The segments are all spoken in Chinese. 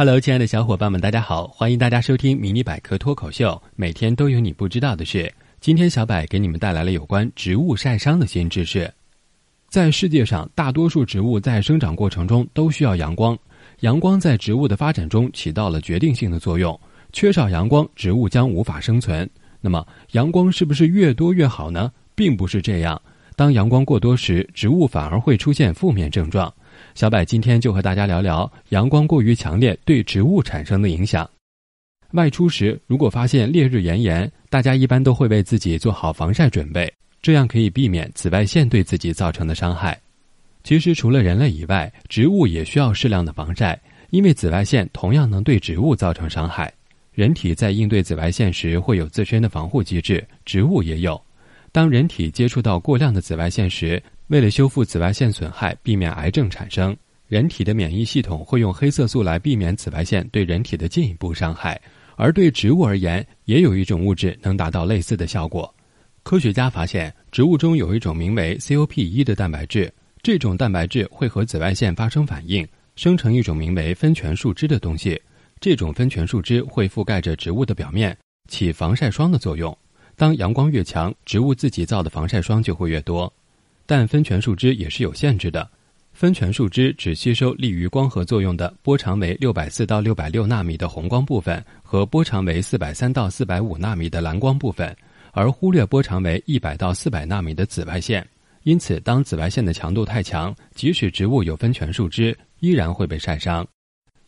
Hello，亲爱的小伙伴们，大家好！欢迎大家收听《迷你百科脱口秀》，每天都有你不知道的事。今天小柏给你们带来了有关植物晒伤的新知识。在世界上，大多数植物在生长过程中都需要阳光，阳光在植物的发展中起到了决定性的作用。缺少阳光，植物将无法生存。那么，阳光是不是越多越好呢？并不是这样。当阳光过多时，植物反而会出现负面症状。小柏今天就和大家聊聊阳光过于强烈对植物产生的影响。外出时如果发现烈日炎炎，大家一般都会为自己做好防晒准备，这样可以避免紫外线对自己造成的伤害。其实除了人类以外，植物也需要适量的防晒，因为紫外线同样能对植物造成伤害。人体在应对紫外线时会有自身的防护机制，植物也有。当人体接触到过量的紫外线时，为了修复紫外线损害，避免癌症产生，人体的免疫系统会用黑色素来避免紫外线对人体的进一步伤害。而对植物而言，也有一种物质能达到类似的效果。科学家发现，植物中有一种名为 COP1 的蛋白质，这种蛋白质会和紫外线发生反应，生成一种名为酚醛树脂的东西。这种酚醛树脂会覆盖着植物的表面，起防晒霜的作用。当阳光越强，植物自己造的防晒霜就会越多。但酚醛树脂也是有限制的，酚醛树脂只吸收利于光合作用的波长为六百四到六百六纳米的红光部分和波长为四百三到四百五纳米的蓝光部分，而忽略波长为一百到四百纳米的紫外线。因此，当紫外线的强度太强，即使植物有酚醛树脂，依然会被晒伤。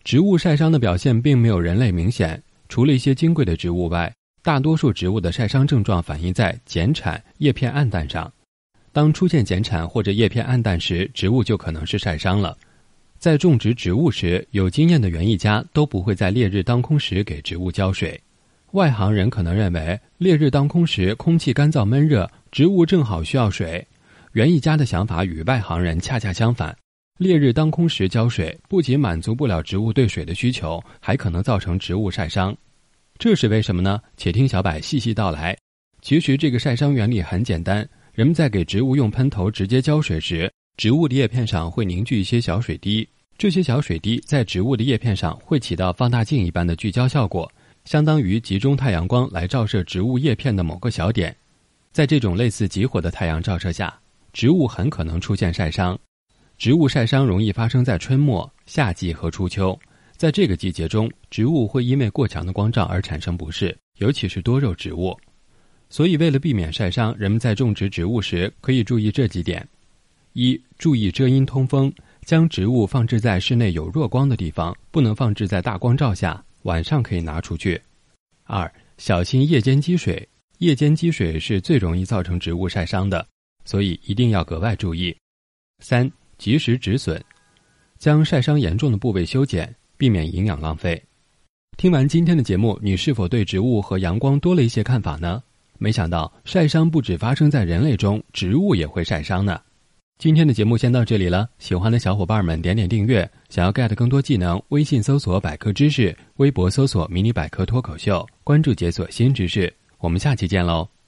植物晒伤的表现并没有人类明显，除了一些金贵的植物外，大多数植物的晒伤症状反映在剪产、叶片暗淡上。当出现剪产或者叶片暗淡时，植物就可能是晒伤了。在种植植物时，有经验的园艺家都不会在烈日当空时给植物浇水。外行人可能认为，烈日当空时空气干燥闷热，植物正好需要水。园艺家的想法与外行人恰恰相反。烈日当空时浇水，不仅满足不了植物对水的需求，还可能造成植物晒伤。这是为什么呢？且听小柏细细道来。其实这个晒伤原理很简单。人们在给植物用喷头直接浇水时，植物的叶片上会凝聚一些小水滴，这些小水滴在植物的叶片上会起到放大镜一般的聚焦效果，相当于集中太阳光来照射植物叶片的某个小点。在这种类似极火的太阳照射下，植物很可能出现晒伤。植物晒伤容易发生在春末、夏季和初秋，在这个季节中，植物会因为过强的光照而产生不适，尤其是多肉植物。所以，为了避免晒伤，人们在种植植物时可以注意这几点：一、注意遮阴通风，将植物放置在室内有弱光的地方，不能放置在大光照下，晚上可以拿出去；二、小心夜间积水，夜间积水是最容易造成植物晒伤的，所以一定要格外注意；三、及时止损，将晒伤严重的部位修剪，避免营养浪费。听完今天的节目，你是否对植物和阳光多了一些看法呢？没想到晒伤不止发生在人类中，植物也会晒伤呢。今天的节目先到这里了，喜欢的小伙伴们点点订阅。想要 get 更多技能，微信搜索百科知识，微博搜索迷你百科脱口秀，关注解锁新知识。我们下期见喽。